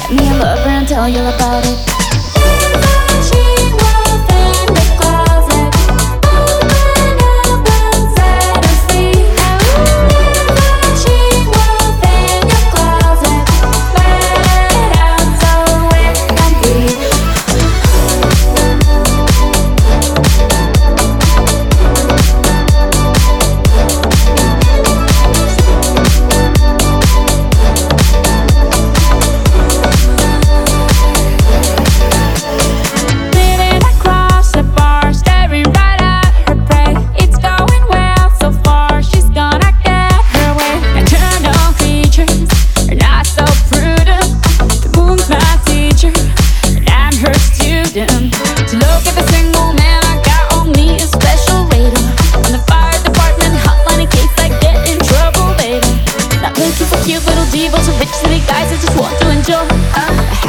Get me a lover and tell you about it. Cute little divas and bitches guys that just want to enjoy. Uh.